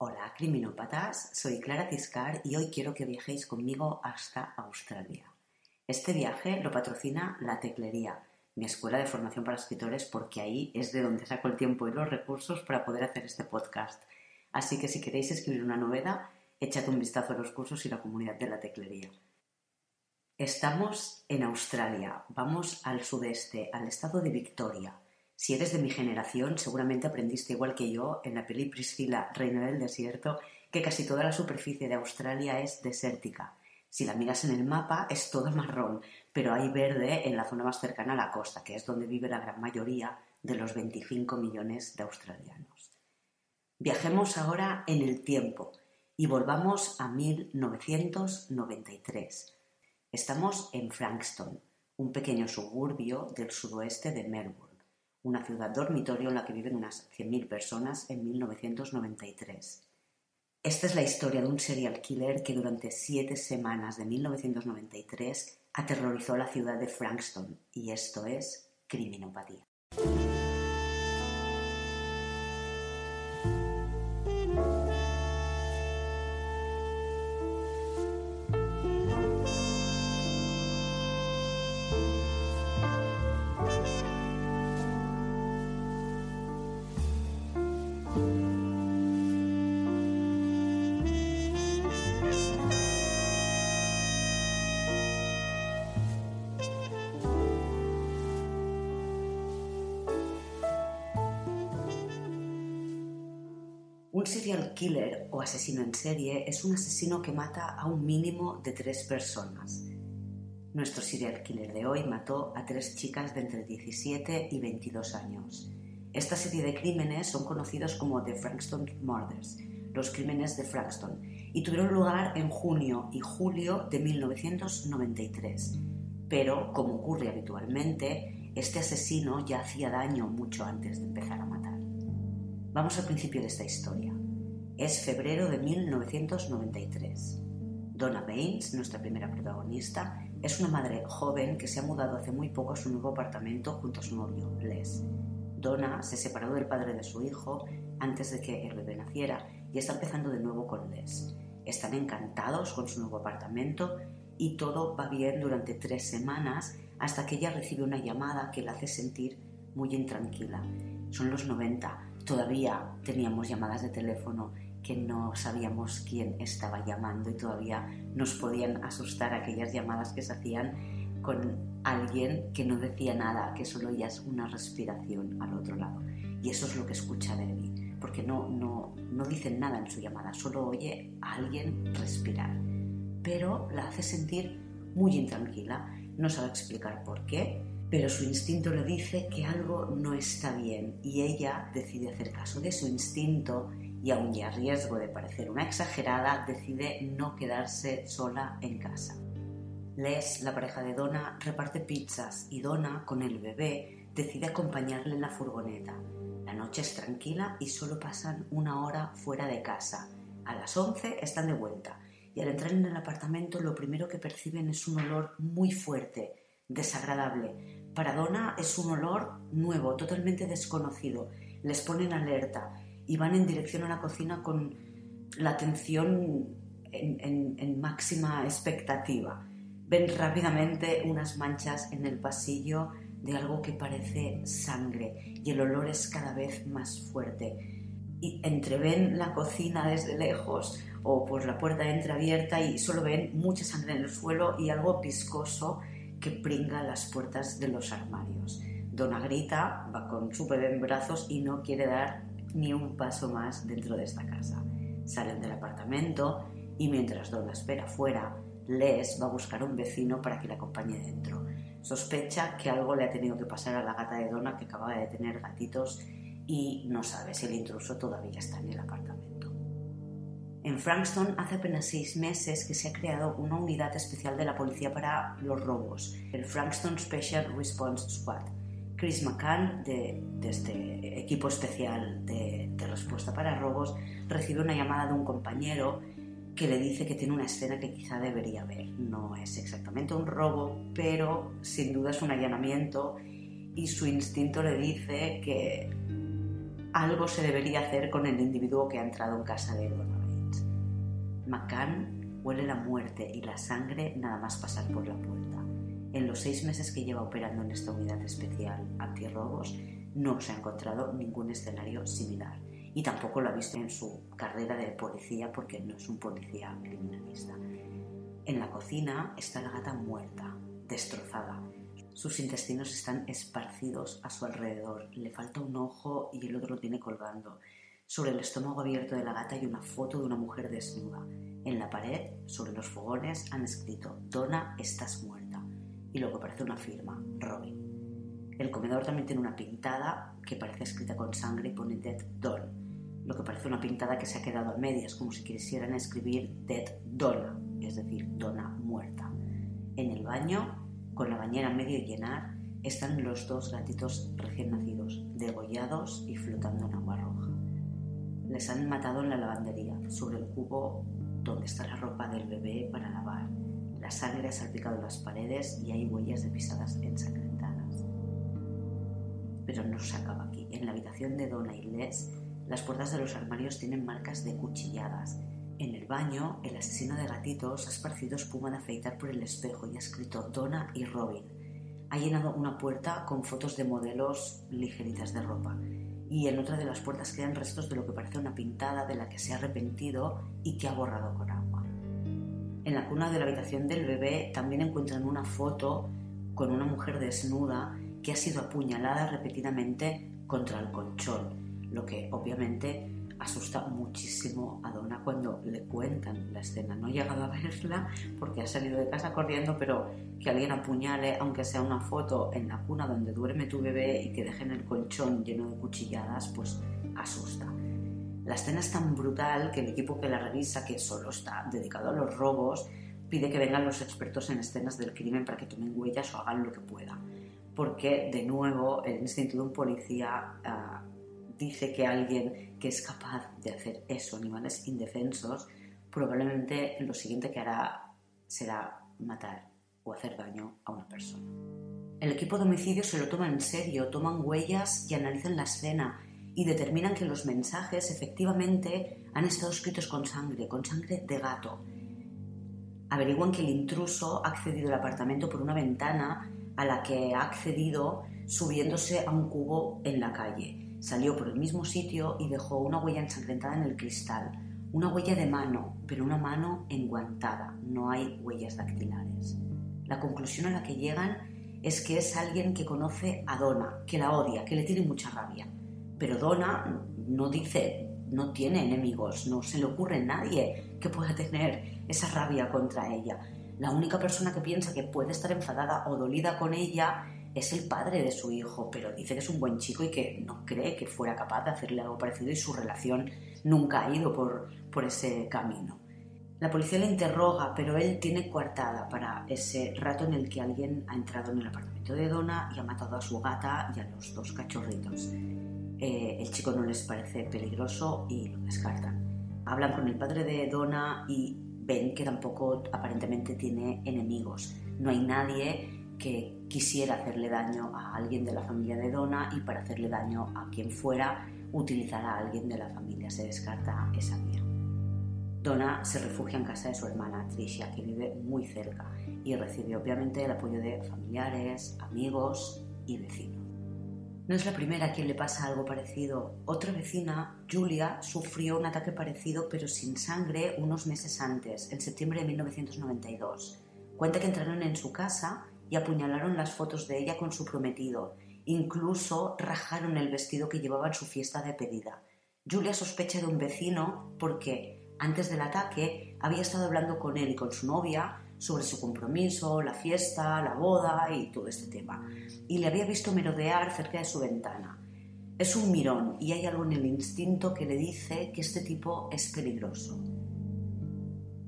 Hola, criminópatas, soy Clara Tiscar y hoy quiero que viajéis conmigo hasta Australia. Este viaje lo patrocina La Teclería, mi escuela de formación para escritores, porque ahí es de donde saco el tiempo y los recursos para poder hacer este podcast. Así que si queréis escribir una novela, echad un vistazo a los cursos y la comunidad de La Teclería. Estamos en Australia, vamos al sudeste, al estado de Victoria. Si eres de mi generación, seguramente aprendiste igual que yo en la peli Priscila, Reina del Desierto, que casi toda la superficie de Australia es desértica. Si la miras en el mapa es todo marrón, pero hay verde en la zona más cercana a la costa, que es donde vive la gran mayoría de los 25 millones de australianos. Viajemos ahora en el tiempo y volvamos a 1993. Estamos en Frankston, un pequeño suburbio del sudoeste de Melbourne una ciudad dormitorio en la que viven unas 100.000 personas en 1993. Esta es la historia de un serial killer que durante siete semanas de 1993 aterrorizó la ciudad de Frankston, y esto es criminopatía. Serial killer o asesino en serie es un asesino que mata a un mínimo de tres personas. Nuestro serial killer de hoy mató a tres chicas de entre 17 y 22 años. Esta serie de crímenes son conocidos como The Frankston Murders, los crímenes de Frankston, y tuvieron lugar en junio y julio de 1993. Pero, como ocurre habitualmente, este asesino ya hacía daño mucho antes de empezar a matar. Vamos al principio de esta historia. Es febrero de 1993. Donna Baines, nuestra primera protagonista, es una madre joven que se ha mudado hace muy poco a su nuevo apartamento junto a su novio, Les. Donna se separó del padre de su hijo antes de que el bebé naciera y está empezando de nuevo con Les. Están encantados con su nuevo apartamento y todo va bien durante tres semanas hasta que ella recibe una llamada que la hace sentir muy intranquila. Son los 90 todavía teníamos llamadas de teléfono que no sabíamos quién estaba llamando y todavía nos podían asustar aquellas llamadas que se hacían con alguien que no decía nada, que solo oías una respiración al otro lado. Y eso es lo que escucha Debbie, porque no, no, no dicen nada en su llamada, solo oye a alguien respirar. Pero la hace sentir muy intranquila, no sabe explicar por qué, pero su instinto le dice que algo no está bien y ella decide hacer caso de su instinto y aun y a riesgo de parecer una exagerada, decide no quedarse sola en casa. Les, la pareja de Donna, reparte pizzas y Donna, con el bebé, decide acompañarle en la furgoneta. La noche es tranquila y solo pasan una hora fuera de casa. A las 11 están de vuelta y al entrar en el apartamento lo primero que perciben es un olor muy fuerte, desagradable, para Donna es un olor nuevo, totalmente desconocido. Les ponen alerta y van en dirección a la cocina con la atención en, máxima expectativa. Ven rápidamente unas manchas en el pasillo de algo que parece sangre y el olor es cada vez más fuerte. Y entreven la cocina desde lejos o por la puerta entreabierta y solo ven mucha sangre en el suelo y algo viscoso que pringa las puertas de los armarios. Donna grita, va con su bebé en brazos y no quiere dar ni un paso más dentro de esta casa. Salen del apartamento y mientras Donna espera fuera, Les va a buscar un vecino para que le acompañe dentro. Sospecha que algo le ha tenido que pasar a la gata de Donna que acaba de tener gatitos y no sabe si el intruso todavía está en el apartamento. En Frankston hace apenas seis meses que se ha creado una unidad especial de la policía para los robos, el Frankston Special Response Squad. Chris McCann, de, este equipo especial de, de respuesta para robos, recibe una llamada de un compañero que le dice que tiene una escena que quizá debería ver. No es exactamente un robo, pero sin duda es un allanamiento y su instinto le dice que algo se debería hacer con el individuo que ha entrado en casa de Bates. McCann huele la muerte y la sangre nada más pasar por la puerta. En los seis meses que lleva operando en esta unidad especial antirrobos, no se ha encontrado ningún escenario similar y tampoco lo ha visto en su carrera de policía porque no es un policía criminalista. En la cocina está la gata muerta, destrozada. Sus intestinos están esparcidos a su alrededor. Le falta un ojo y el otro lo tiene colgando. Sobre el estómago abierto de la gata hay una foto de una mujer desnuda. En la pared, sobre los fogones, han escrito Donna, estás muerta. Y luego parece una firma, Robin. El comedor también tiene una pintada que parece escrita con sangre y pone Dead Doll lo que parece una pintada que se ha quedado a medias, como si quisieran escribir Dead Donna, es decir, Donna muerta. En el baño, con la bañera medio llenar, están los dos gatitos recién nacidos, degollados y flotando en agua roja. Les han matado en la lavandería, sobre el cubo donde está la ropa del bebé para lavar. La sangre ha salpicado las paredes y hay huellas de pisadas ensangrentadas. Pero no se acaba aquí. En la habitación de Donna y Les las puertas de los armarios tienen marcas de cuchilladas. En el baño, el asesino de gatitos ha esparcido espuma de afeitar por el espejo y ha escrito Donna y Robin. Ha llenado una puerta con fotos de modelos ligeritas de ropa. Y en otra de las puertas quedan restos de lo que parece una pintada de la que se ha arrepentido y que ha borrado con agua. En la cuna de la habitación del bebé también encuentran una foto con una mujer desnuda que ha sido apuñalada repetidamente contra el colchón lo que obviamente asusta muchísimo a Donna cuando le cuentan la escena. No he llegado a verla porque ha salido de casa corriendo, pero que alguien apuñale, aunque sea una foto en la cuna donde duerme tu bebé y que dejen el colchón lleno de cuchilladas, pues asusta. La escena es tan brutal que el equipo que la revisa, que solo está dedicado a los robos, pide que vengan los expertos en escenas del crimen para que tomen huellas o hagan lo que puedan. Porque, de nuevo, el instinto de un policía ah, dice que alguien que es capaz de hacer eso, animales indefensos, probablemente lo siguiente que hará será matar o hacer daño a una persona. El equipo de homicidio se lo toma en serio, toman huellas y analizan la escena y determinan que los mensajes efectivamente han estado escritos con sangre, con sangre de gato. Averiguan que el intruso ha accedido al apartamento por una ventana a la que ha accedido subiéndose a un cubo en la calle Salió por el mismo sitio y dejó una huella ensangrentada en el cristal, una huella de mano, pero una mano enguantada, no hay huellas dactilares. La conclusión a la que llegan es que es alguien que conoce a Donna, que la odia, que le tiene mucha rabia. Pero Donna no dice, no tiene enemigos, no se le ocurre a nadie que pueda tener esa rabia contra ella. La única persona que piensa que puede estar enfadada o dolida con ella es el padre de su hijo, pero dice que es un buen chico y que no cree que fuera capaz de hacerle algo parecido y su relación nunca ha ido por, por ese camino. La policía le interroga, pero él tiene coartada para ese rato en el que alguien ha entrado en el apartamento de Donna y ha matado a su gata y a los dos cachorritos. Eh, el chico no les parece peligroso y lo descartan. Hablan con el padre de Donna y ven que tampoco aparentemente tiene enemigos. No hay nadie que quisiera hacerle daño a alguien de la familia de Donna y para hacerle daño a quien fuera utilizará a alguien de la familia. Se descarta esa vía. Donna se refugia en casa de su hermana Tricia, que vive muy cerca, y recibe obviamente el apoyo de familiares, amigos y vecinos. No es la primera a quien le pasa algo parecido. Otra vecina, Julia, sufrió un ataque parecido pero sin sangre unos meses antes, en septiembre de 1992. Cuenta que entraron en su casa y apuñalaron las fotos de ella con su prometido. Incluso rajaron el vestido que llevaba en su fiesta de pedida. Julia sospecha de un vecino porque antes del ataque había estado hablando con él y con su novia sobre su compromiso, la fiesta, la boda y todo este tema. Y le había visto merodear cerca de su ventana. Es un mirón y hay algo en el instinto que le dice que este tipo es peligroso.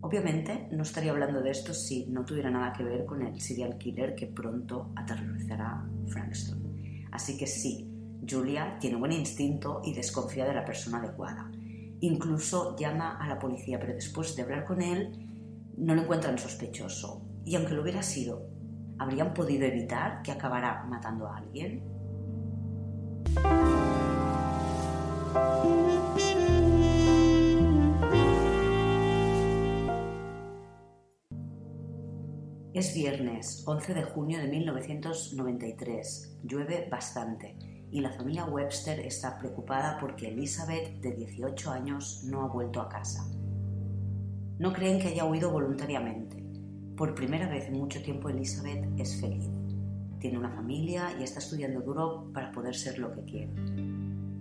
Obviamente no estaría hablando de esto si no tuviera nada que ver con el serial killer que pronto aterrorizará Frankston. Así que sí, Julia tiene buen instinto y desconfía de la persona adecuada. Incluso llama a la policía, pero después de hablar con él no lo encuentran sospechoso. Y aunque lo hubiera sido, ¿habrían podido evitar que acabara matando a alguien? Es viernes 11 de junio de 1993. Llueve bastante y la familia Webster está preocupada porque Elizabeth, de 18 años, no ha vuelto a casa. No creen que haya huido voluntariamente. Por primera vez en mucho tiempo Elizabeth es feliz. Tiene una familia y está estudiando duro para poder ser lo que quiere.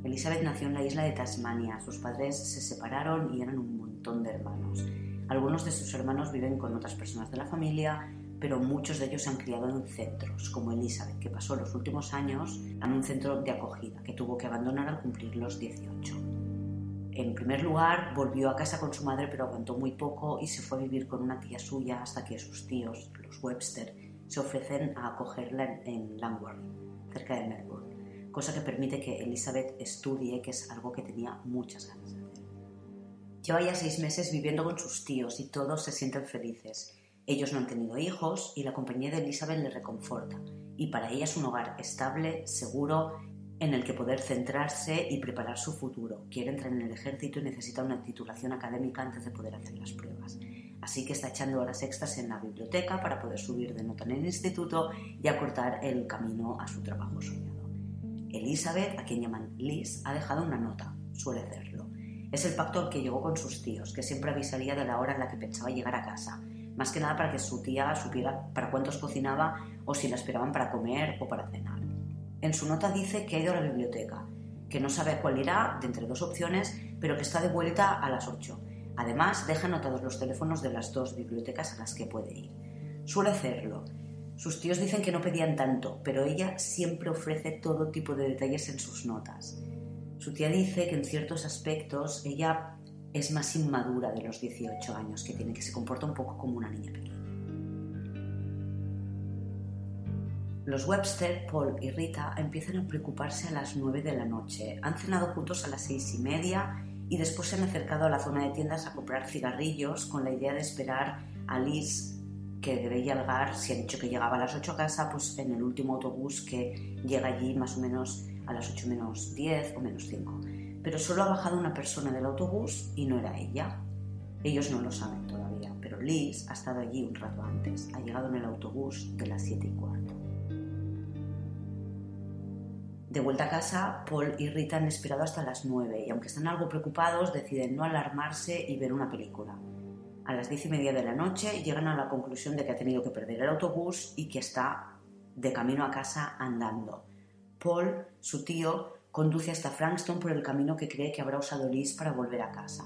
Elizabeth nació en la isla de Tasmania. Sus padres se separaron y eran un montón de hermanos. Algunos de sus hermanos viven con otras personas de la familia pero muchos de ellos se han criado en centros, como Elizabeth, que pasó los últimos años en un centro de acogida, que tuvo que abandonar al cumplir los 18. En primer lugar, volvió a casa con su madre, pero aguantó muy poco y se fue a vivir con una tía suya hasta que sus tíos, los Webster, se ofrecen a acogerla en Langwarry, cerca de Melbourne, cosa que permite que Elizabeth estudie, que es algo que tenía muchas ganas de hacer. Lleva ya seis meses viviendo con sus tíos y todos se sienten felices ellos no han tenido hijos y la compañía de Elizabeth le reconforta, y para ella es un hogar estable, seguro, en el que poder centrarse y preparar su futuro. Quiere entrar en el ejército y necesita una titulación académica antes de poder hacer las pruebas. Así que está echando horas extras en la biblioteca para poder subir de nota en el instituto y acortar el camino a su trabajo soñado. Elizabeth, a quien llaman Liz, ha dejado una nota, suele hacerlo. Es el pacto que llegó con sus tíos, que siempre avisaría de la hora en la que pensaba llegar a casa, más que nada para que su tía supiera para cuántos cocinaba o si la esperaban para comer o para cenar. En su nota dice que ha ido a la biblioteca, que no sabe cuál irá de entre dos opciones, pero que está de vuelta a las 8. Además, deja anotados los teléfonos de las dos bibliotecas a las que puede ir. Suele hacerlo. Sus tíos dicen que no pedían tanto, pero ella siempre ofrece todo tipo de detalles en sus notas. Su tía dice que en ciertos aspectos ella es más inmadura de los 18 años que tiene, que se comporta un poco como una niña pequeña. Los Webster, Paul y Rita empiezan a preocuparse a las 9 de la noche. Han cenado juntos a las 6 y media y después se han acercado a la zona de tiendas a comprar cigarrillos con la idea de esperar a Liz que debe llegar, si ha dicho que llegaba a las 8 a casa, pues en el último autobús que llega allí más o menos a las 8 menos 10 o menos 5 pero solo ha bajado una persona del autobús y no era ella. Ellos no lo saben todavía, pero Liz ha estado allí un rato antes, ha llegado en el autobús de las 7 y cuarto. De vuelta a casa, Paul y Rita han esperado hasta las 9 y aunque están algo preocupados, deciden no alarmarse y ver una película. A las 10 y media de la noche llegan a la conclusión de que ha tenido que perder el autobús y que está de camino a casa andando. Paul, su tío, Conduce hasta Frankston por el camino que cree que habrá usado Liz para volver a casa.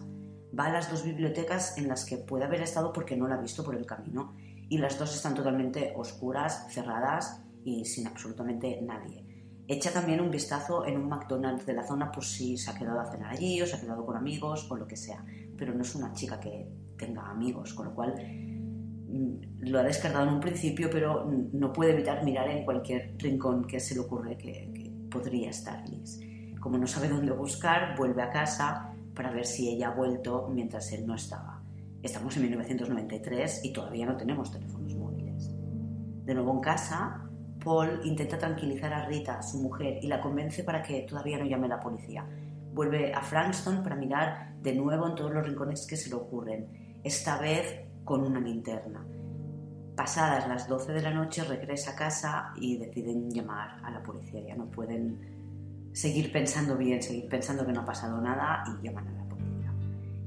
Va a las dos bibliotecas en las que puede haber estado porque no la ha visto por el camino y las dos están totalmente oscuras, cerradas y sin absolutamente nadie. Echa también un vistazo en un McDonald's de la zona por si se ha quedado a cenar allí o se ha quedado con amigos o lo que sea, pero no es una chica que tenga amigos, con lo cual mm, lo ha descartado en un principio, pero no puede evitar mirar en cualquier rincón que se le ocurre que, podría estar Liz. Como no sabe dónde buscar, vuelve a casa para ver si ella ha vuelto mientras él no estaba. Estamos en 1993 y todavía no tenemos teléfonos móviles. De nuevo en casa, Paul intenta tranquilizar a Rita, su mujer, y la convence para que todavía no llame a la policía. Vuelve a Frankston para mirar de nuevo en todos los rincones que se le ocurren, esta vez con una linterna. Pasadas las 12 de la noche regresa a casa y deciden llamar a la policía. Ya no pueden seguir pensando bien, seguir pensando que no ha pasado nada y llaman a la policía.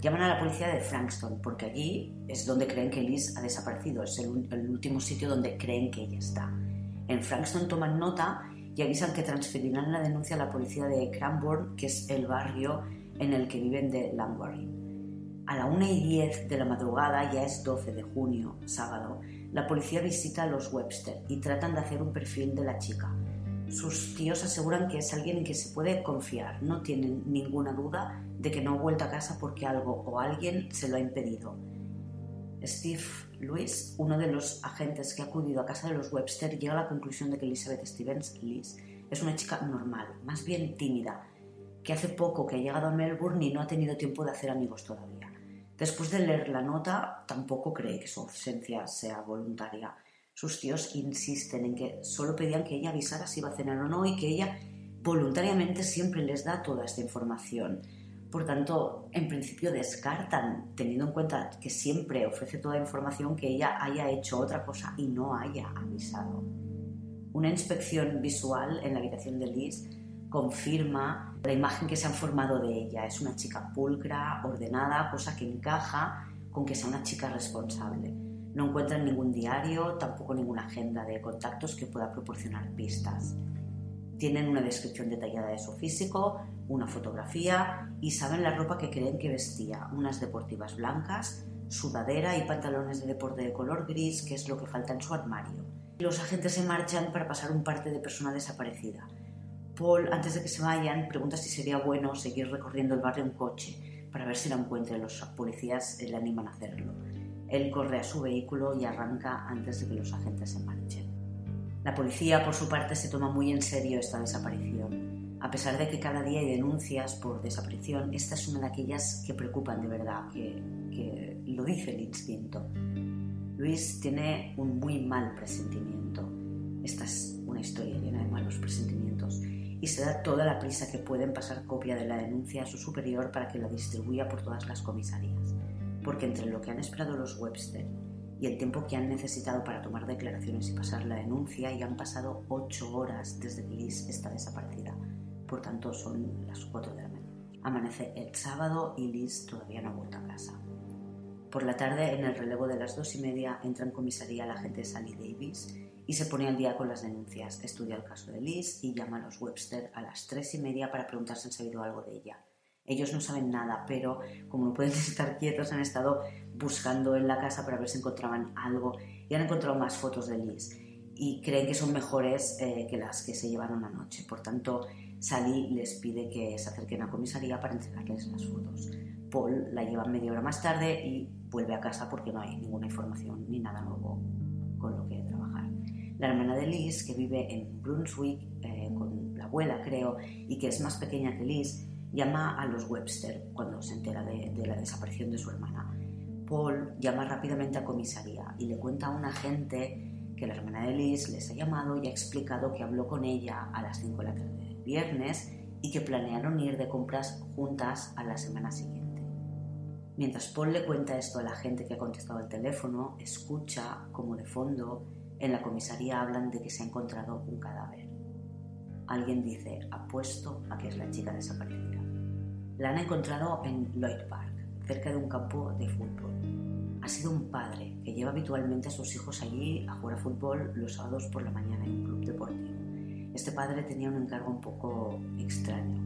Llaman a la policía de Frankston porque allí es donde creen que Liz ha desaparecido. Es el, el último sitio donde creen que ella está. En Frankston toman nota y avisan que transferirán la denuncia a la policía de Cranbourne, que es el barrio en el que viven de Langwarry. A la 1 y 10 de la madrugada, ya es 12 de junio, sábado, la policía visita a los Webster y tratan de hacer un perfil de la chica. Sus tíos aseguran que es alguien en que se puede confiar, no tienen ninguna duda de que no ha vuelto a casa porque algo o alguien se lo ha impedido. Steve Lewis, uno de los agentes que ha acudido a casa de los Webster, llega a la conclusión de que Elizabeth Stevens, Liz, es una chica normal, más bien tímida, que hace poco que ha llegado a Melbourne y no ha tenido tiempo de hacer amigos todavía. Después de leer la nota, tampoco cree que su ausencia sea voluntaria. Sus tíos insisten en que solo pedían que ella avisara si iba a cenar o no y que ella voluntariamente siempre les da toda esta información. Por tanto, en principio descartan, teniendo en cuenta que siempre ofrece toda información, que ella haya hecho otra cosa y no haya avisado. Una inspección visual en la habitación de Liz confirma la imagen que se han formado de ella. Es una chica pulcra, ordenada, cosa que encaja con que sea una chica responsable. No encuentran ningún diario, tampoco ninguna agenda de contactos que pueda proporcionar pistas. Tienen una descripción detallada de su físico, una fotografía y saben la ropa que creen que vestía, unas deportivas blancas, sudadera y pantalones de deporte de color gris, que es lo que falta en su armario. Los agentes se marchan para pasar un parte de persona desaparecida. Paul, antes de que se vayan, pregunta si sería bueno seguir recorriendo el barrio en coche para ver si la encuentran. Los policías le animan a hacerlo. Él corre a su vehículo y arranca antes de que los agentes se marchen. La policía, por su parte, se toma muy en serio esta desaparición. A pesar de que cada día hay denuncias por desaparición, esta es una de aquellas que preocupan de verdad, que, lo dice el instinto. Luis tiene un muy mal presentimiento. Esta es una historia llena de malos presentimientos y se da toda la prisa que pueden pasar copia de la denuncia a su superior para que la distribuya por todas las comisarías. Porque entre lo que han esperado los Webster y el tiempo que han necesitado para tomar declaraciones y pasar la denuncia y han pasado ocho horas desde que Liz está desaparecida. Por tanto, son las cuatro de la mañana. Amanece el sábado y Liz todavía no ha vuelto a casa. Por la tarde, en el relevo de las dos y media, entra en comisaría la agente Sally Davis y se pone al día con las denuncias. Estudia el caso de Liz y llama a los Webster a las tres y media para preguntar si han sabido algo de ella. Ellos no saben nada, pero como no pueden estar quietos, han estado buscando en la casa para ver si encontraban algo y han encontrado más fotos de Liz y creen que son mejores eh, que las que se llevaron anoche. Por tanto, Sally les pide que se acerquen a comisaría para entregarles las fotos. Paul la lleva media hora más tarde y vuelve a casa porque no hay ninguna información ni nada nuevo con lo que trabajar. La hermana de Liz, que vive en Brunswick eh, con la abuela, creo, y que es más pequeña que Liz, llama a los Webster cuando se entera de, de la desaparición de su hermana Paul llama rápidamente a comisaría y le cuenta a un agente que la hermana de Liz les ha llamado y ha explicado que habló con ella a las 5 de la tarde viernes y que planearon ir de compras juntas a la semana siguiente. Mientras Paul le cuenta esto a la gente que ha contestado el teléfono, escucha como de fondo en la comisaría hablan de que se ha encontrado un cadáver. Alguien dice, apuesto a que es la chica desaparecida. La han encontrado en Lloyd Park cerca de un campo de fútbol. Ha sido un padre que lleva habitualmente a sus hijos allí a jugar a fútbol los sábados por la mañana en un club deportivo. Este padre tenía un encargo un poco extraño.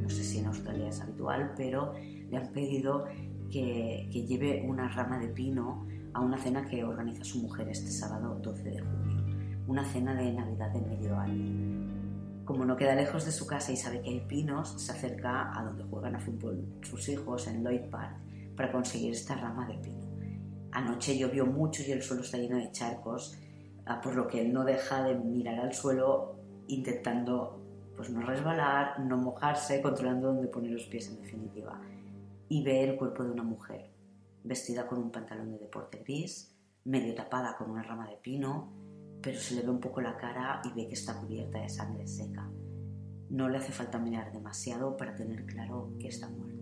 No sé si en Australia es habitual, pero le han pedido que, que lleve una rama de pino a una cena que organiza su mujer este sábado 12 de junio. Una cena de Navidad de medio año como no queda lejos de su casa y sabe que hay pinos, se acerca a donde juegan a fútbol sus hijos, en Lloyd Park, para conseguir esta rama de pino. Anoche llovió mucho y el suelo está lleno de charcos, ah, por lo que él no deja de mirar al suelo intentando pues, no resbalar, no mojarse, controlando dónde pone los pies en definitiva. Y ve el cuerpo de una mujer, vestida con un pantalón de deporte gris, medio tapada con una rama de pino, pero se le ve un poco la cara y ve que está cubierta de sangre seca. No le hace falta mirar demasiado para tener claro que está muerta.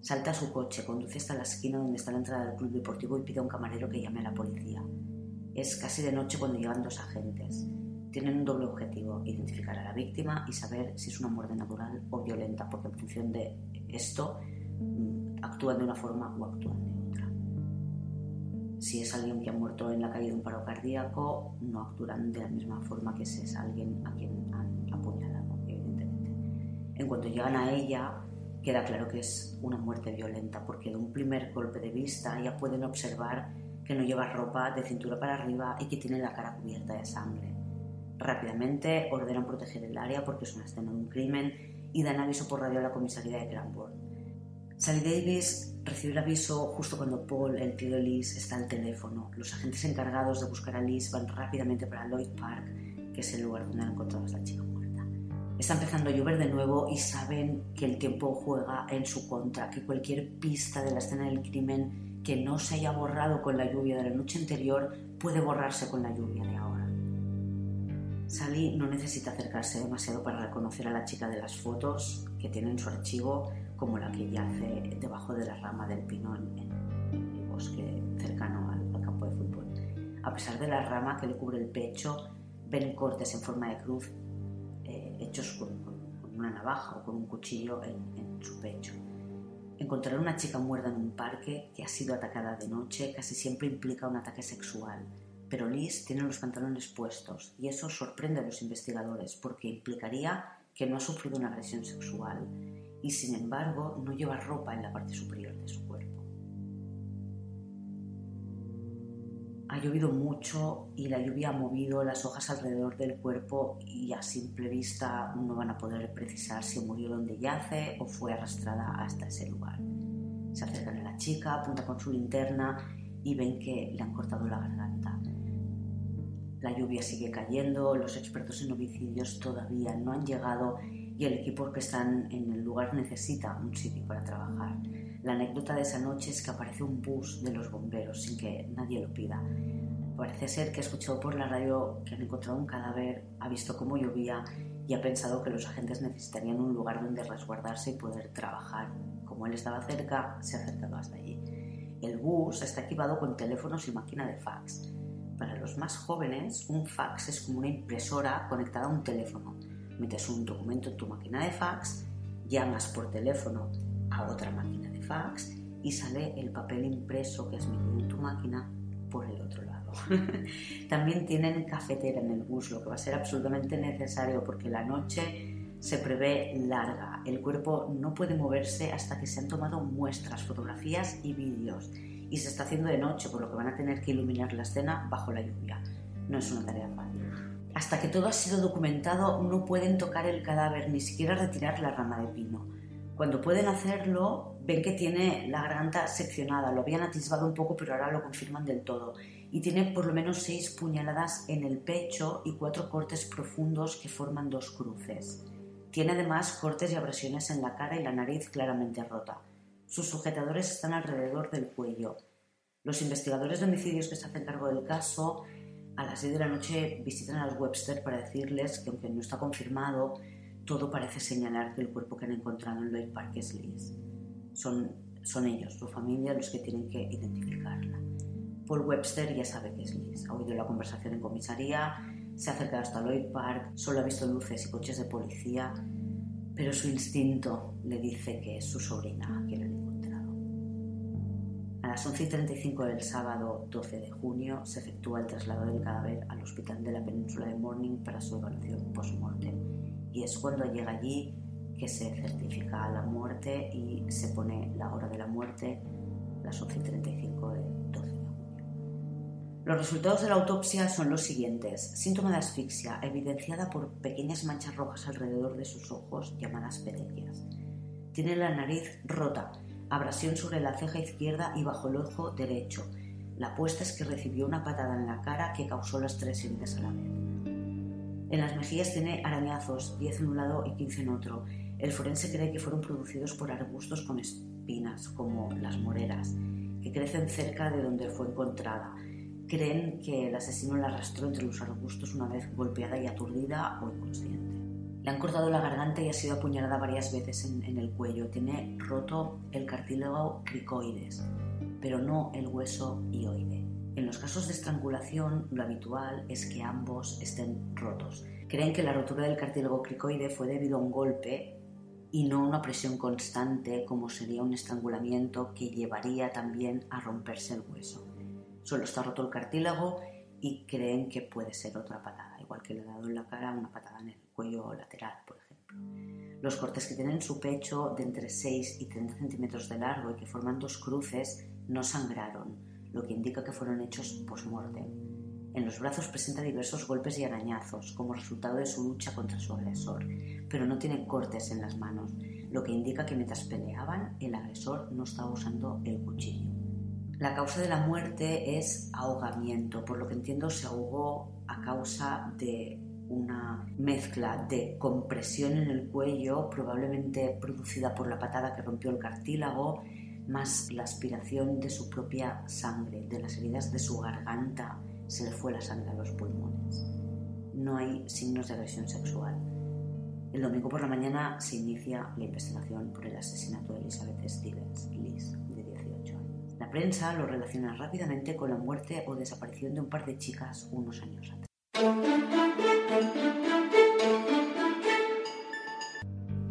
Salta a su coche, conduce hasta la esquina donde está la entrada del club deportivo y pide a un camarero que llame a la policía. Es casi de noche cuando llegan dos agentes. Tienen un doble objetivo, identificar a la víctima y saber si es una muerte natural o violenta, porque en función de esto mm, actúan de una forma o actúan de otra. Si es alguien que ha muerto en la calle de un paro cardíaco, no actuarán de la misma forma que si es alguien a quien han apuñalado, evidentemente. En cuanto llegan a ella, queda claro que es una muerte violenta, porque de un primer golpe de vista ya pueden observar que no lleva ropa de cintura para arriba y que tiene la cara cubierta de sangre. Rápidamente ordenan proteger el área porque es una escena de un crimen y dan aviso por radio a la comisaría de Cranbourne. Sally Davis recibe el aviso justo cuando Paul, el tío de Liz, está al teléfono. Los agentes encargados de buscar a Liz van rápidamente para Lloyd Park, que es el lugar donde han encontrado a la chica muerta. Está empezando a llover de nuevo y saben que el tiempo juega en su contra, que cualquier pista de la escena del crimen que no se haya borrado con la lluvia de la noche anterior puede borrarse con la lluvia de ahora. Sally no necesita acercarse demasiado para reconocer a la chica de las fotos que tiene en su archivo como la que yace debajo de la rama del pino en, el bosque cercano al, campo de fútbol. A pesar de la rama que le cubre el pecho, ven cortes en forma de cruz eh, hechos con, una navaja o con un cuchillo en, su pecho. Encontrar una chica muerta en un parque que ha sido atacada de noche casi siempre implica un ataque sexual, pero Liz tiene los pantalones puestos y eso sorprende a los investigadores porque implicaría que no ha sufrido una agresión sexual y sin embargo no lleva ropa en la parte superior de su Ha llovido mucho y la lluvia ha movido las hojas alrededor del cuerpo y a simple vista no van a poder precisar si murió donde yace o fue arrastrada hasta ese lugar. Se acercan a la chica, apunta con su linterna y ven que le han cortado la garganta. La lluvia sigue cayendo, los expertos en homicidios todavía no han llegado y el equipo que están en el lugar necesita un sitio para trabajar. La anécdota de esa noche es que aparece un bus de los bomberos sin que nadie lo pida. Parece ser que ha escuchado por la radio que han encontrado un cadáver, ha visto cómo llovía y ha pensado que los agentes necesitarían un lugar donde resguardarse y poder trabajar. Como él estaba cerca, se ha acercado hasta allí. El bus está equipado con teléfonos y máquina de fax. Para los más jóvenes, un fax es como una impresora conectada a un teléfono metes un documento en tu máquina de fax, llamas por teléfono a otra máquina fax y sale el papel impreso que has metido en tu máquina por el otro lado. También tienen cafetera en el bus, lo que va a ser absolutamente necesario porque la noche se prevé larga. El cuerpo no puede moverse hasta que se han tomado muestras, fotografías y vídeos. Y se está haciendo de noche, por lo que van a tener que iluminar la escena bajo la lluvia. No es una tarea fácil. Hasta que todo ha sido documentado, no pueden tocar el cadáver, ni siquiera retirar la rama de pino. Cuando pueden hacerlo, ven que tiene la garganta seccionada. Lo habían atisbado un poco, pero ahora lo confirman del todo. Y tiene por lo menos seis puñaladas en el pecho y cuatro cortes profundos que forman dos cruces. Tiene además cortes y abrasiones en la cara y la nariz claramente rota. Sus sujetadores están alrededor del cuello. Los investigadores de homicidios que se hacen cargo del caso a las 10 de la noche visitan a los Webster para decirles que aunque no está confirmado, todo parece señalar que el cuerpo que han encontrado en Lloyd Park es Liz. Son, son ellos, su familia, los que tienen que identificarla. Paul Webster ya sabe que es Liz. Ha oído la conversación en comisaría, se ha acercado hasta Lloyd Park, solo ha visto luces y coches de policía, pero su instinto le dice que es su sobrina quien a las 11 y 35 del sábado 12 de junio se efectúa el traslado del cadáver al hospital de la península de Morning para su evaluación post-mortem. Y es cuando llega allí que se certifica la muerte y se pone la hora de la muerte, las 11 y 35 del 12 de junio. Los resultados de la autopsia son los siguientes. Síntoma de asfixia, evidenciada por pequeñas manchas rojas alrededor de sus ojos, llamadas petequias. Tiene la nariz rota, abrasión sobre la ceja izquierda y bajo el ojo derecho. La apuesta es que recibió una patada en la cara que causó las tres heridas a la vez. En las mejillas tiene arañazos, 10 en un lado y 15 en otro. El forense cree que fueron producidos por arbustos con espinas, como las moreras, que crecen cerca de donde fue encontrada. Creen que el asesino la arrastró entre los arbustos una vez golpeada y aturdida o inconsciente. Le han cortado la garganta y ha sido apuñalada varias veces en, el cuello. Tiene roto el cartílago cricoides, pero no el hueso ioide. En los casos de estrangulación, lo habitual es que ambos estén rotos. Creen que la rotura del cartílago cricoide fue debido a un golpe y no una presión constante como sería un estrangulamiento que llevaría también a romperse el hueso. Solo está roto el cartílago y creen que puede ser otra patada, igual que le ha dado en la cara una patada en el cuello lateral, por ejemplo. Los cortes que tienen su pecho de entre 6 y 30 centímetros de largo y que forman dos cruces no sangraron, lo que indica que fueron hechos post-mortem. En los brazos presenta diversos golpes y arañazos como resultado de su lucha contra su agresor, pero no tiene cortes en las manos, lo que indica que mientras peleaban el agresor no estaba usando el cuchillo. La causa de la muerte es ahogamiento, por lo que entiendo se ahogó a causa de una mezcla de compresión en el cuello, probablemente producida por la patada que rompió el cartílago, más la aspiración de su propia sangre, de las heridas de su garganta, se le fue la sangre a los pulmones. no hay signos de agresión sexual. El domingo por la mañana se inicia la investigación por el asesinato de Elizabeth Stevens, Liz, de 18 años. La prensa lo relaciona rápidamente con la muerte o desaparición de un par de chicas unos años atrás.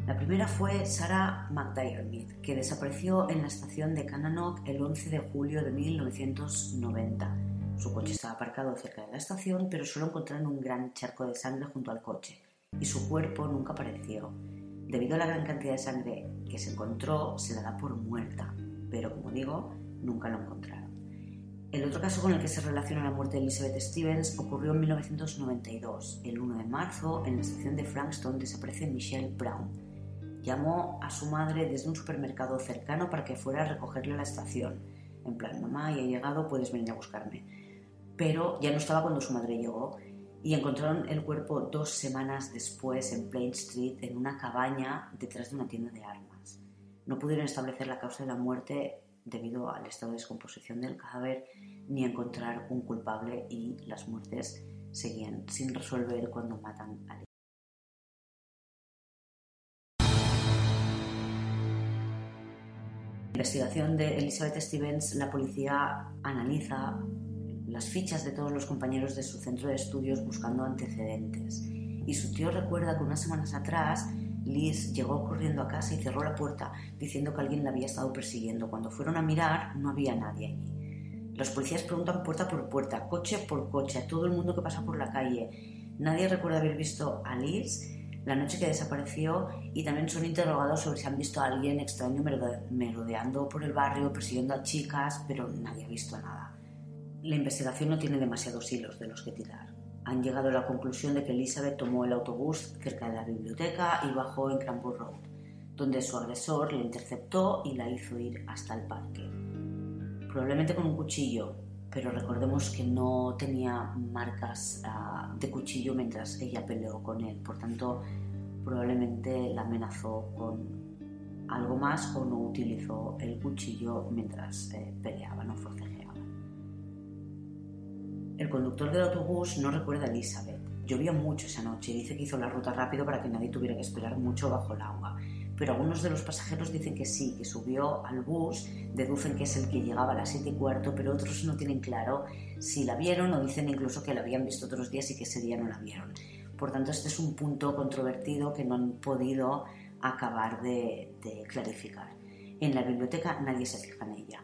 La primera fue Sarah McDiarmid, que desapareció en la estación de Cananock el 11 de julio de 1990. Su coche estaba aparcado cerca de la estación, pero solo encontraron un gran charco de sangre junto al coche y su cuerpo nunca apareció. Debido a la gran cantidad de sangre que se encontró, se la da por muerta, pero como digo, nunca lo encontraron. El otro caso con el que se relaciona la muerte de Elizabeth Stevens ocurrió en 1992. El 1 de marzo, en la estación de Frankston, desaparece Michelle Brown. Llamó a su madre desde un supermercado cercano para que fuera a recogerle a la estación. En plan, mamá, ya he llegado, puedes venir a buscarme. Pero ya no estaba cuando su madre llegó y encontraron el cuerpo dos semanas después en Plain Street en una cabaña detrás de una tienda de armas. No pudieron establecer la causa de la muerte debido al estado de descomposición del cadáver ni encontrar un culpable y las muertes seguían sin resolver cuando matan a la investigación de Elizabeth Stevens, la policía analiza las fichas de todos los compañeros de su centro de estudios buscando antecedentes. Y su tío recuerda que unas semanas atrás Liz llegó corriendo a casa y cerró la puerta diciendo que alguien la había estado persiguiendo. Cuando fueron a mirar no había nadie allí. Los policías preguntan puerta por puerta, coche por coche, a todo el mundo que pasa por la calle. Nadie recuerda haber visto a Liz la noche que desapareció y también son interrogados sobre si han visto a alguien extraño merodeando por el barrio, persiguiendo a chicas, pero nadie ha visto nada. La investigación no tiene demasiados hilos de los que tirar. Han llegado a la conclusión de que Elizabeth tomó el autobús cerca de la biblioteca y bajó en Cranbourne Road, donde su agresor la interceptó y la hizo ir hasta el parque. Probablemente con un cuchillo, pero recordemos que no tenía marcas uh, de cuchillo mientras ella peleó con él. Por tanto, probablemente la amenazó con algo más o no utilizó el cuchillo mientras eh, peleaba, no forcejeaba. El conductor del autobús no recuerda a Elizabeth. Llovía mucho esa noche y dice que hizo la ruta rápido para que nadie tuviera que esperar mucho bajo el agua. Pero algunos de los pasajeros dicen que sí, que subió al bus, deducen que es el que llegaba a las 7 y cuarto, pero otros no tienen claro si la vieron o dicen incluso que la habían visto otros días y que ese día no la vieron. Por tanto, este es un punto controvertido que no han podido acabar de, de clarificar. En la biblioteca nadie se fija en ella.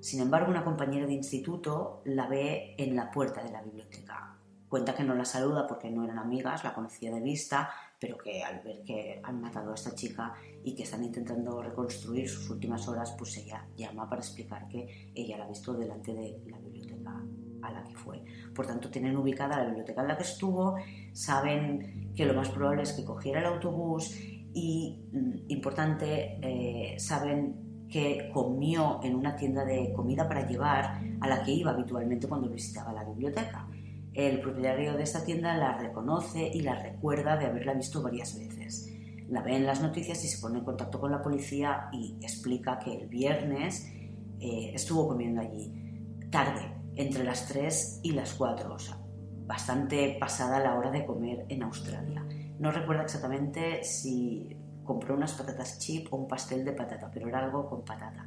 Sin embargo, una compañera de instituto la ve en la puerta de la biblioteca. Cuenta que no la saluda porque no eran amigas, la conocía de vista, pero que al ver que han matado a esta chica y que están intentando reconstruir sus últimas horas, pues ella llama para explicar que ella la ha visto delante de la biblioteca a la que fue. Por tanto, tienen ubicada la biblioteca en la que estuvo, saben que lo más probable es que cogiera el autobús y, mm, importante, eh, saben que comió en una tienda de comida para llevar a la que iba habitualmente cuando visitaba la biblioteca. El propietario de esta tienda la reconoce y la recuerda de haberla visto varias veces. La ve en las noticias y se pone en contacto con la policía y explica que el viernes eh, estuvo comiendo allí, tarde, entre las 3 y las 4, o sea, bastante pasada la hora de comer en Australia. No recuerda exactamente si compró unas patatas chip o un pastel de patata, pero era algo con patata.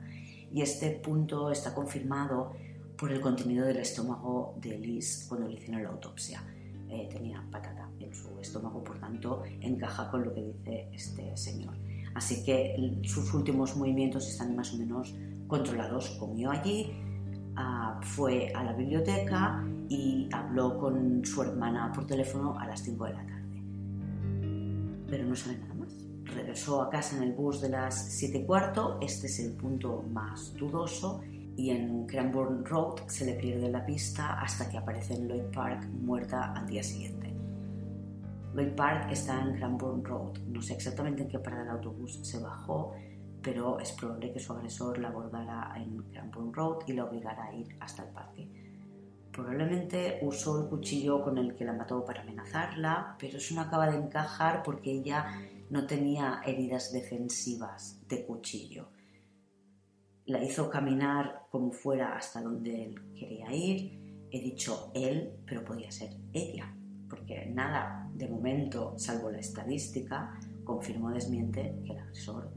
Y este punto está confirmado por el contenido del estómago de Liz cuando le hicieron la autopsia. Eh, tenía patata en su estómago, por tanto, encaja con lo que dice este señor. Así que sus últimos movimientos están más o menos controlados. Comió allí, ah, fue a la biblioteca y habló con su hermana por teléfono a las 5 de la tarde. Pero no sabe nada regresó a casa en el bus de las 7 y cuarto, este es el punto más dudoso, y en Cranbourne Road se le pierde la pista hasta que aparece en Lloyd Park muerta al día siguiente. Lloyd Park está en Cranbourne Road, no sé exactamente en qué parada del autobús se bajó, pero es probable que su agresor la abordara en Cranbourne Road y la obligara a ir hasta el parque. Probablemente usó el cuchillo con el que la mató para amenazarla, pero eso no acaba de encajar porque ella no tenía heridas defensivas de cuchillo. La hizo caminar como fuera hasta donde él quería ir. He dicho él, pero podía ser ella, porque nada de momento, salvo la estadística, confirmó desmiente que el agresor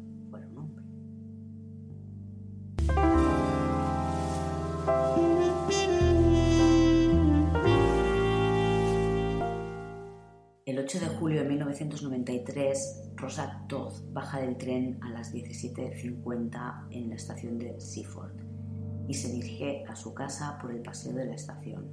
El 8 de julio de 1993, Rosa Todd baja del tren a las 17.50 en la estación de Seaford y se dirige a su casa por el paseo de la estación.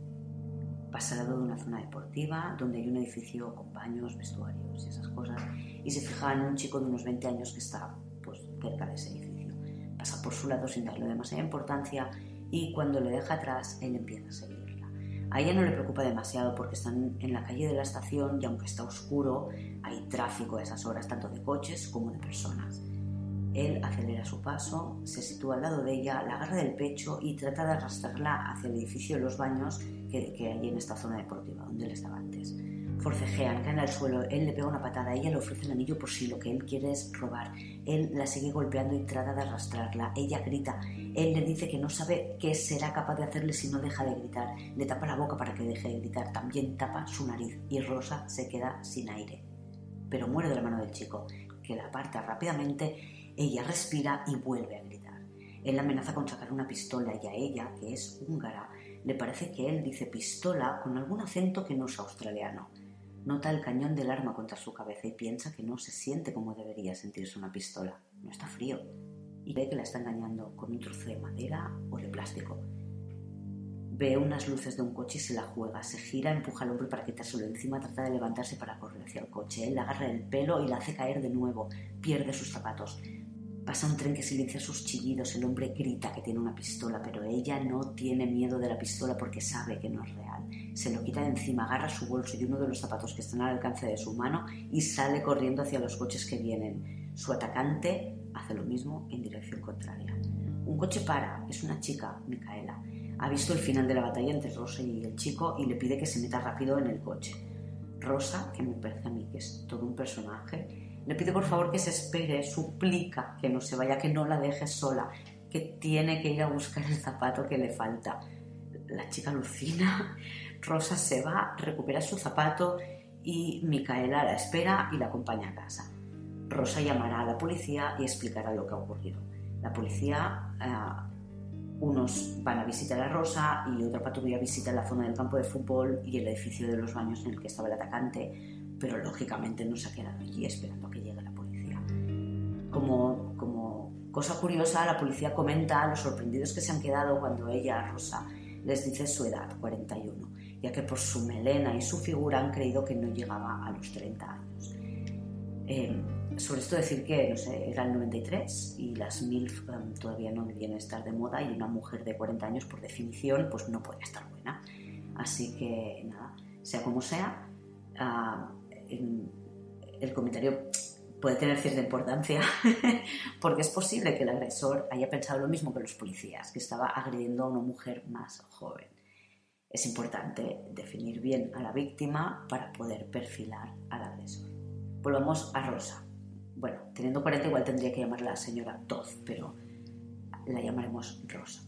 Pasa al lado de una zona deportiva donde hay un edificio con baños, vestuarios y esas cosas y se fija en un chico de unos 20 años que está pues, cerca de ese edificio. Pasa por su lado sin darle demasiada importancia y cuando le deja atrás él empieza a seguirla. A ella no le preocupa demasiado porque están en la calle de la estación y aunque está oscuro hay tráfico a esas horas tanto de coches como de personas. Él acelera su paso, se sitúa al lado de ella, la agarra del pecho y trata de arrastrarla hacia el edificio de los baños que, hay en esta zona deportiva, donde él estaba antes. Forcejean, caen al suelo, él le pega una patada, ella le ofrece el anillo por si lo que él quiere es robar. Él la sigue golpeando y trata de arrastrarla. Ella grita. Él le dice que no sabe qué será capaz de hacerle si no deja de gritar. Le tapa la boca para que deje de gritar. También tapa su nariz y Rosa se queda sin aire. Pero muere de la mano del chico, que la aparta rápidamente ella respira y vuelve a gritar. Él amenaza con sacar una pistola y a ella, que es húngara, le parece que él dice pistola con algún acento que no es australiano. Nota el cañón del arma contra su cabeza y piensa que no se siente como debería sentirse una pistola. No está frío. Y cree que la está engañando con un trozo de madera o de plástico. Ve unas luces de un coche y se la juega. Se gira, empuja al hombre para quitárselo encima, trata de levantarse para correr hacia el coche. Él la agarra el pelo y la hace caer de nuevo. Pierde sus zapatos. Pasa un tren que silencia sus chillidos, el hombre grita que tiene una pistola, pero ella no tiene miedo de la pistola porque sabe que no es real. Se lo quita de encima, agarra su bolso y uno de los zapatos que están al alcance de su mano y sale corriendo hacia los coches que vienen. Su atacante hace lo mismo en dirección contraria. Un coche para, es una chica, Micaela. Ha visto el final de la batalla entre Rosa y el chico y le pide que se meta rápido en el coche. Rosa, que me parece a mí que es todo un personaje, le pide por favor que se espere, suplica que no se vaya, que no la deje sola, que tiene que ir a buscar el zapato que le falta. La chica alucina, Rosa se va, recupera su zapato y Micaela la espera y la acompaña a casa. Rosa llamará a la policía y explicará lo que ha ocurrido. La policía, eh, unos van a visitar a Rosa y otra patrulla visita la zona del campo de fútbol y el edificio de los baños en el que estaba el atacante pero lógicamente no se ha quedado allí esperando a que llegue la policía. Como, como cosa curiosa, la policía comenta los sorprendidos que se han quedado cuando ella, Rosa, les dice su edad, 41, ya que por su melena y su figura han creído que no llegaba a los 30 años. Eh, sobre esto decir que, no era el 93 y las MILF em, todavía no debían estar de moda y una mujer de 40 años, por definición, pues no podía estar buena. Así que, nada, sea como sea, uh, el comentario puede tener cierta importancia porque es posible que el agresor haya pensado lo mismo que los policías, que estaba agrediendo a una mujer más joven. Es importante definir bien a la víctima para poder perfilar al agresor. Volvamos a Rosa. Bueno, teniendo 40 igual tendría que llamarla señora Todd, pero la llamaremos Rosa.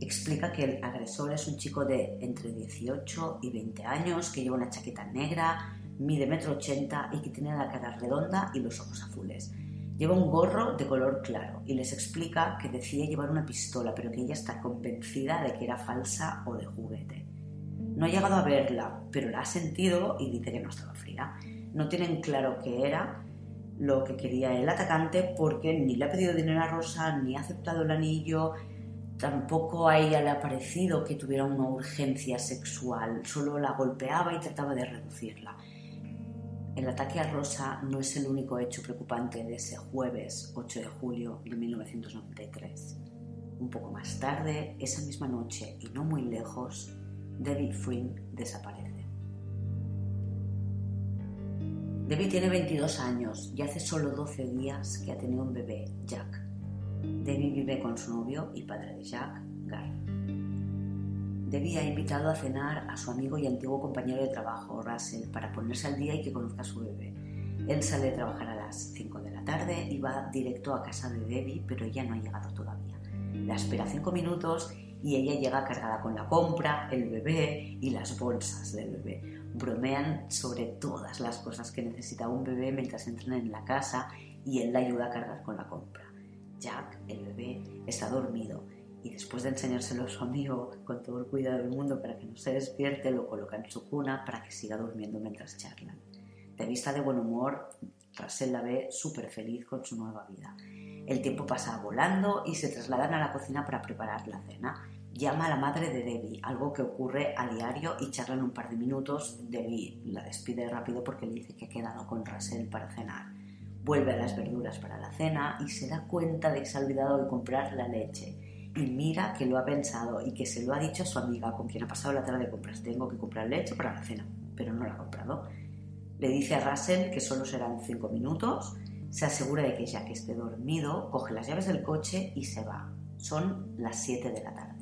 Explica que el agresor es un chico de entre 18 y 20 años que lleva una chaqueta negra, mide metro ochenta y que tiene la cara redonda y los ojos azules. Lleva un gorro de color claro y les explica que decía llevar una pistola, pero que ella está convencida de que era falsa o de juguete. No ha llegado a verla, pero la ha sentido y dice que no estaba fría. No tienen claro qué era lo que quería el atacante porque ni le ha pedido dinero a Rosa, ni ha aceptado el anillo, tampoco a ella le ha parecido que tuviera una urgencia sexual, solo la golpeaba y trataba de reducirla. El ataque a Rosa no es el único hecho preocupante de ese jueves 8 de julio de 1993. Un poco más tarde, esa misma noche y no muy lejos, Debbie Flynn desaparece. Debbie tiene 22 años y hace solo 12 días que ha tenido un bebé, Jack. Debbie vive con su novio y padre de Jack, Gary. Debbie ha invitado a cenar a su amigo y antiguo compañero de trabajo, Russell, para ponerse al día y que conozca a su bebé. Él sale de trabajar a las 5 de la tarde y va directo a casa de Debbie, pero ella no ha llegado todavía. La espera 5 minutos y ella llega cargada con la compra, el bebé y las bolsas del bebé. Bromean sobre todas las cosas que necesita un bebé mientras entran en la casa y él la ayuda a cargar con la compra. Jack, el bebé, está dormido y después de enseñárselo a su amigo con todo el cuidado del mundo para que no se despierte, lo coloca en su cuna para que siga durmiendo mientras charlan. De vista de buen humor, Russell la ve súper feliz con su nueva vida. El tiempo pasa volando y se trasladan a la cocina para preparar la cena. Llama a la madre de Debbie, algo que ocurre a diario y charlan un par de minutos. Debbie la despide rápido porque le dice que ha quedado con Russell para cenar. Vuelve a las verduras para la cena y se da cuenta de que se ha olvidado de comprar la leche. Y mira que lo ha pensado y que se lo ha dicho a su amiga con quien ha pasado la tarde de compras. Tengo que comprar leche para la cena, pero no la ha comprado. Le dice a Russell que solo serán cinco minutos, se asegura de que Jack esté dormido, coge las llaves del coche y se va. Son las 7 de la tarde.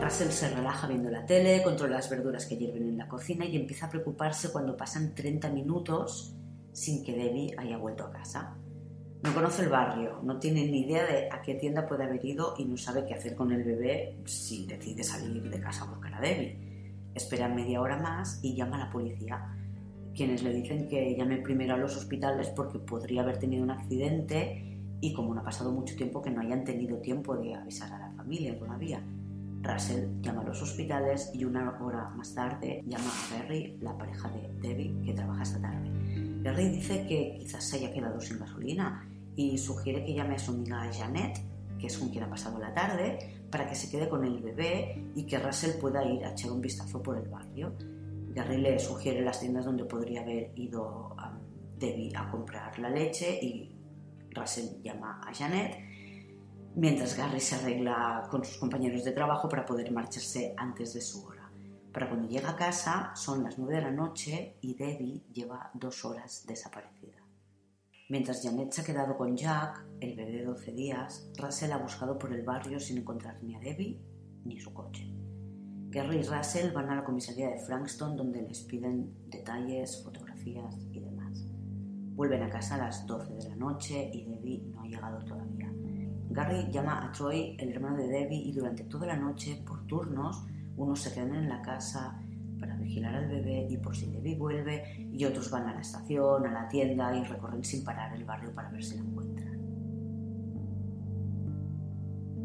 Russell se relaja viendo la tele, controla las verduras que hierven en la cocina y empieza a preocuparse cuando pasan 30 minutos sin que Debbie haya vuelto a casa. No conoce el barrio, no tiene ni idea de a qué tienda puede haber ido y no sabe qué hacer con el bebé si decide salir de casa a buscar a Debbie. Espera media hora más y llama a la policía, quienes le dicen que llame primero a los hospitales porque podría haber tenido un accidente y como no ha pasado mucho tiempo que no hayan tenido tiempo de avisar a la familia todavía. Russell llama a los hospitales y una hora más tarde llama a Berry, la pareja de Debbie, que trabaja esta tarde. Berry dice que quizás se haya quedado sin gasolina y sugiere que llame a su amiga Janet, que es con quien ha pasado la tarde, para que se quede con el bebé y que Russell pueda ir a echar un vistazo por el barrio. Gary le sugiere las tiendas donde podría haber ido um, Debbie a comprar la leche y Russell llama a Janet mientras Gary se arregla con sus compañeros de trabajo para poder marcharse antes de su hora. Para cuando llega a casa son las nueve de la noche y Debbie lleva dos horas desaparecida. Mientras Janet se ha quedado con Jack, el bebé de 12 días, Russell ha buscado por el barrio sin encontrar ni a Debbie ni su coche. Gary y Russell van a la comisaría de Frankston donde les piden detalles, fotografías y demás. Vuelven a casa a las 12 de la noche y Debbie no ha llegado todavía. Gary llama a Troy, el hermano de Debbie, y durante toda la noche, por turnos, unos se quedan en la casa para vigilar al bebé y por si Debbie vuelve, y otros van a la estación, a la tienda y recorren sin parar el barrio para ver si la encuentran.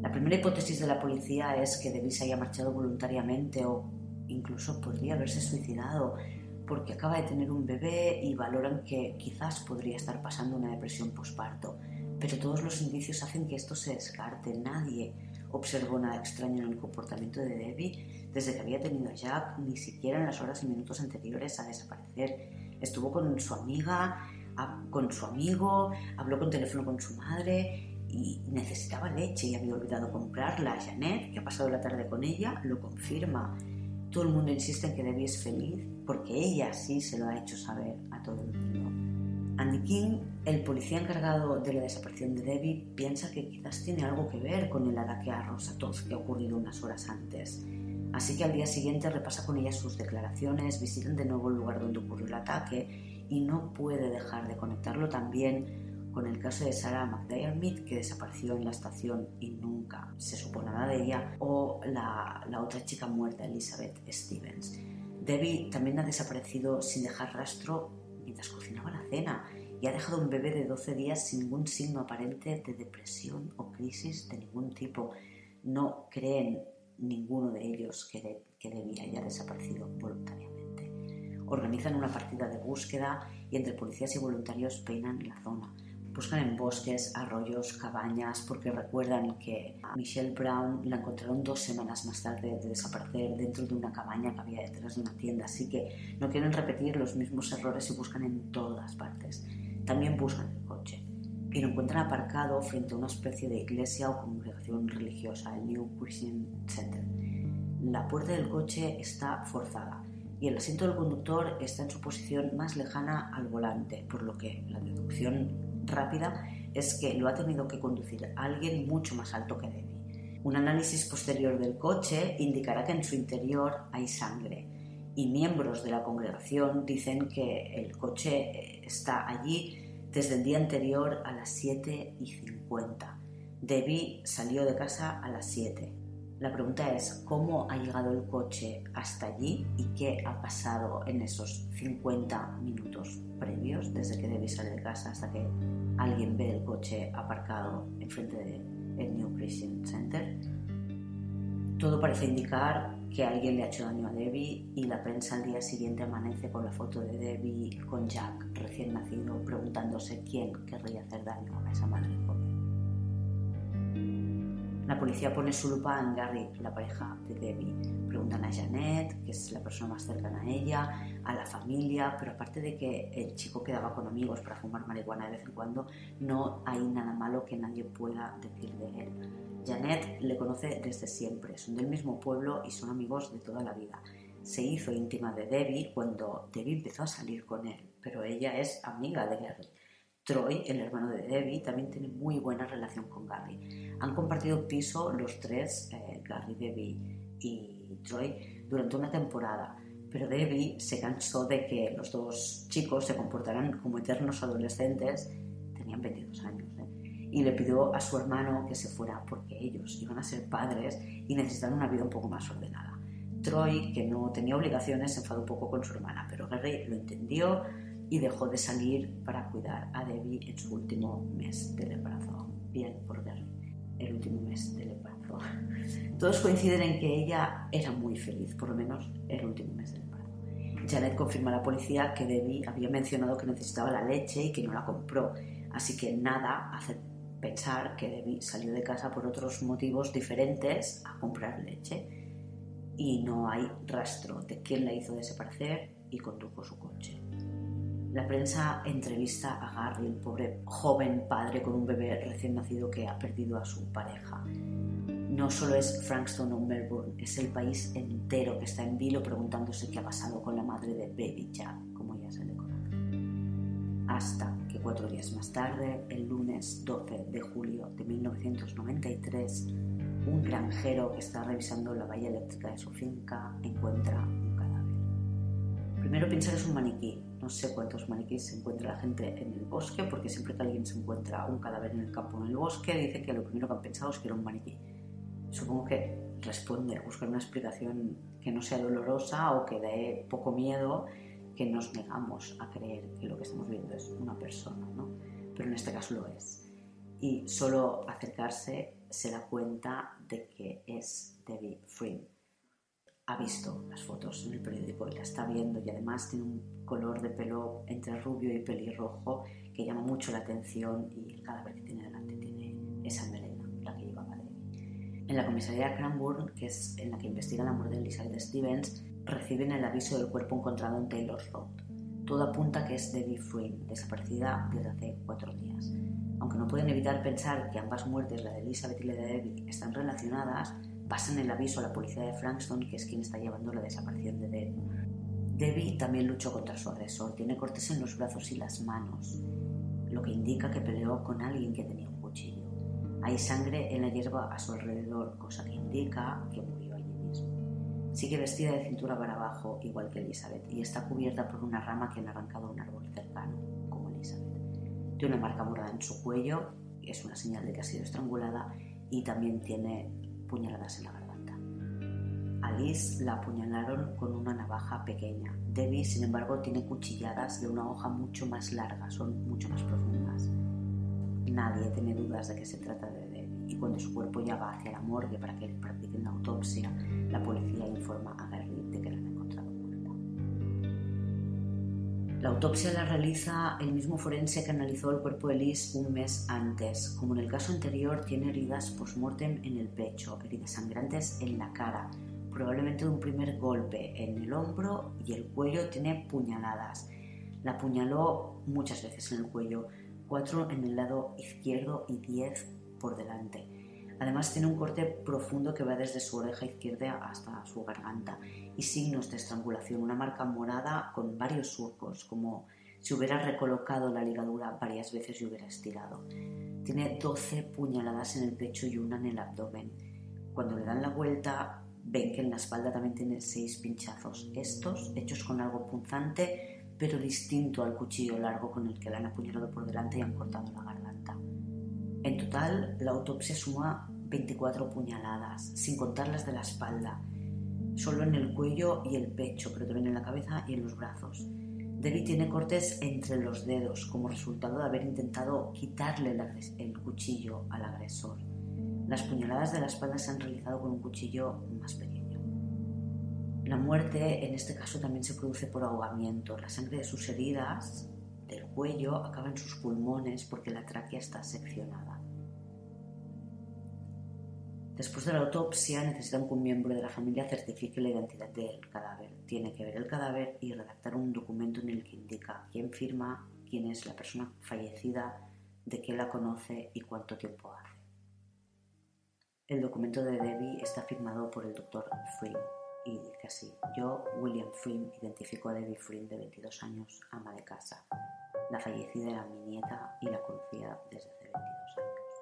La primera hipótesis de la policía es que Debbie se haya marchado voluntariamente o incluso podría haberse suicidado porque acaba de tener un bebé y valoran que quizás podría estar pasando una depresión posparto pero todos los indicios hacen que esto se descarte. Nadie observó nada extraño en el comportamiento de Debbie desde que había tenido a Jack, ni siquiera en las horas y minutos anteriores a desaparecer. Estuvo con su amiga, con su amigo, habló con teléfono con su madre y necesitaba leche y había olvidado comprarla. Janet, que ha pasado la tarde con ella, lo confirma. Todo el mundo insiste en que Debbie es feliz porque ella sí se lo ha hecho saber a todo el mundo. Andy King, el policía encargado de la desaparición de Debbie, piensa que quizás tiene algo que ver con el ataque a Rosa que ha ocurrido unas horas antes. Así que al día siguiente repasa con ella sus declaraciones, visitan de nuevo el lugar donde ocurrió el ataque y no puede dejar de conectarlo también con el caso de Sarah McDiarmid, que desapareció en la estación y nunca se supo nada de ella, o la otra chica muerta, Elizabeth Stevens. Debbie también ha desaparecido sin dejar rastro mientras cocinaba la cena y ha dejado un bebé de 12 días sin ningún signo aparente de depresión o crisis de ningún tipo. No creen ninguno de ellos que, que debía haya desaparecido voluntariamente. Organizan una partida de búsqueda y entre policías y voluntarios peinan la zona. Buscan en bosques, arroyos, cabañas, porque recuerdan que a Michelle Brown la encontraron dos semanas más tarde de desaparecer dentro de una cabaña que había detrás de una tienda, así que no quieren repetir los mismos errores y buscan en todas partes. También buscan el coche y lo encuentran aparcado frente a una especie de iglesia o congregación religiosa, el New Christian Center. La puerta del coche está forzada y el asiento del conductor está en su posición más lejana al volante, por lo que la deducción rápida es que lo ha tenido que conducir alguien mucho más alto que Debbie. Un análisis posterior del coche indicará que en su interior hay sangre y miembros de la congregación dicen que el coche está allí desde el día anterior a las 7 y 50. Debbie salió de casa a las 7. La pregunta es cómo ha llegado el coche hasta allí y qué ha pasado en esos 50 minutos previos desde que Debbie sale de casa hasta que alguien ve el coche aparcado enfrente del New Christian Center. Todo parece indicar que alguien le ha hecho daño a Debbie y la prensa al día siguiente amanece con la foto de Debbie con Jack recién nacido preguntándose quién querría hacer daño a esa madre. La policía pone su lupa en Gary, la pareja de Debbie. Preguntan a Janet, que es la persona más cercana a ella, a la familia, pero aparte de que el chico quedaba con amigos para fumar marihuana de vez en cuando, no hay nada malo que nadie pueda decir de él. Janet le conoce desde siempre, son del mismo pueblo y son amigos de toda la vida. Se hizo íntima de Debbie cuando Debbie empezó a salir con él, pero ella es amiga de Gary. Troy, el hermano de Debbie, también tiene muy buena relación con Gary. Han compartido piso los tres, eh, Gary, Debbie y Troy, durante una temporada, pero Debbie se cansó de que los dos chicos se comportaran como eternos adolescentes, tenían 22 años, ¿eh? y le pidió a su hermano que se fuera porque ellos iban a ser padres y necesitaban una vida un poco más ordenada. Troy, que no tenía obligaciones, se enfadó un poco con su hermana, pero Gary lo entendió y dejó de salir para cuidar a Debbie en su último mes del embarazo. Bien por Gary, el último mes del embarazo. Todos coinciden en que ella era muy feliz, por lo menos el último mes del embarazo. Janet confirma a la policía que Debbie había mencionado que necesitaba la leche y que no la compró, así que nada hace pensar que Debbie salió de casa por otros motivos diferentes a comprar leche y no hay rastro de quién la hizo desaparecer y condujo su coche. La prensa entrevista a Gary, el pobre joven padre con un bebé recién nacido que ha perdido a su pareja. No solo es Frankston o Melbourne, es el país entero que está en vilo preguntándose qué ha pasado con la madre de Baby Jack, como ya se le conoce. Hasta que cuatro días más tarde, el lunes 12 de julio de 1993, un granjero que está revisando la valla eléctrica de su finca encuentra un cadáver. Primero piensa que es un maniquí, no sé cuántos maniquíes se encuentra la gente en el bosque, porque siempre que alguien se encuentra un cadáver en el campo o en el bosque, dice que lo primero que han pensado es que era un maniquí. Supongo que responde a buscar una explicación que no sea dolorosa o que dé poco miedo, que nos negamos a creer que lo que estamos viendo es una persona, ¿no? Pero en este caso lo es. Y solo acercarse se da cuenta de que es Debbie Freeman ha visto las fotos en el periódico y la está viendo y además tiene un color de pelo entre rubio y pelirrojo que llama mucho la atención y el cadáver que tiene delante tiene esa melena, la que llevaba Debbie. En la comisaría Cranbourne, que es en la que investiga la muerte de Elizabeth Stevens, reciben el aviso del cuerpo encontrado en Taylor's Road. Todo apunta que es Debbie Freeman, desaparecida desde hace cuatro días. Aunque no pueden evitar pensar que ambas muertes, la de Elizabeth y la de Debbie, están relacionadas, pasan el aviso a la policía de Frankston, que es quien está llevando la desaparición de Debbie. Debbie también luchó contra su agresor, tiene cortes en los brazos y las manos, lo que indica que peleó con alguien que tenía un cuchillo. Hay sangre en la hierba a su alrededor, cosa que indica que murió allí mismo. Sigue vestida de cintura para abajo, igual que Elizabeth, y está cubierta por una rama que han arrancado de un árbol cercano, como Elizabeth. Tiene una marca morada en su cuello, es una señal de que ha sido estrangulada, y también tiene puñaladas en la garganta. A Liz la apuñalaron con una navaja pequeña. Debbie, sin embargo, tiene cuchilladas de una hoja mucho más larga, son mucho más profundas. Nadie tiene dudas de que se trata de Debbie y cuando su cuerpo ya va hacia la morgue para que practiquen la autopsia, la policía informa a Gary de que la han encontrado muerta. La autopsia la realiza el mismo forense que analizó el cuerpo de Liz un mes antes. Como en el caso anterior, tiene heridas post-mortem en el pecho, heridas sangrantes en la cara, probablemente de un primer golpe en el hombro y el cuello tiene puñaladas. La apuñaló muchas veces en el cuello, cuatro en el lado izquierdo y diez por delante. Además tiene un corte profundo que va desde su oreja izquierda hasta su garganta y signos de estrangulación, una marca morada con varios surcos, como si hubiera recolocado la ligadura varias veces y hubiera estirado. Tiene 12 puñaladas en el pecho y una en el abdomen. Cuando le dan la vuelta, ven que en la espalda también tiene 6 pinchazos, estos hechos con algo punzante, pero distinto al cuchillo largo con el que la han apuñalado por delante y han cortado la garganta. En total, la autopsia suma 24 puñaladas, sin contar las de la espalda, solo en el cuello y el pecho, pero también en la cabeza y en los brazos. Debbie tiene cortes entre los dedos como resultado de haber intentado quitarle el cuchillo al agresor. Las puñaladas de la espalda se han realizado con un cuchillo más pequeño. La muerte en este caso también se produce por ahogamiento. La sangre de sus heridas del cuello acaba en sus pulmones porque la tráquea está seccionada. Después de la autopsia necesitan que un miembro de la familia certifique la identidad del cadáver. Tiene que ver el cadáver y redactar un documento en el que indica quién firma, quién es la persona fallecida, de qué la conoce y cuánto tiempo hace. El documento de Debbie está firmado por el doctor Free y dice así, yo, William Free, identifico a Debbie Free de 22 años, ama de casa. La fallecida era mi nieta y la conocía desde hace 22 años.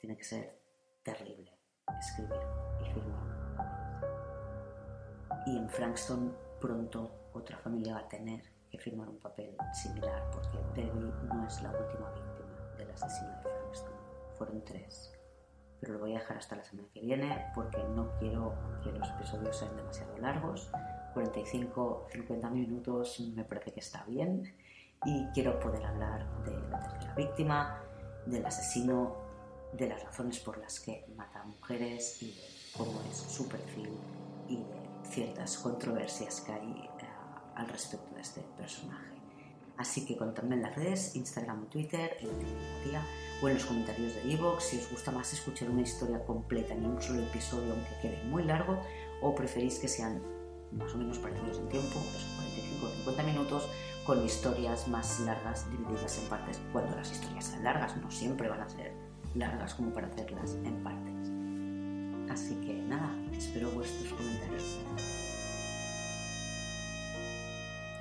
Tiene que ser terrible escribir y firmar. Y en Frankston pronto otra familia va a tener que firmar un papel similar porque Debbie no es la última víctima del asesino de Frankston. Fueron tres. Pero lo voy a dejar hasta la semana que viene porque no quiero que los episodios sean demasiado largos. 45-50 minutos me parece que está bien y quiero poder hablar de la tercera víctima, del asesino de las razones por las que mata a mujeres y de cómo es su perfil y de ciertas controversias que hay eh, al respecto de este personaje. Así que contadme en las redes, Instagram Twitter, en tía o en los comentarios de Evox si os gusta más escuchar una historia completa en un solo episodio aunque quede muy largo o preferís que sean más o menos parecidos en tiempo, 45 o 50 minutos, con historias más largas divididas en partes. Cuando las historias sean largas, no siempre van a ser largas como para hacerlas en partes. Así que nada, espero vuestros comentarios.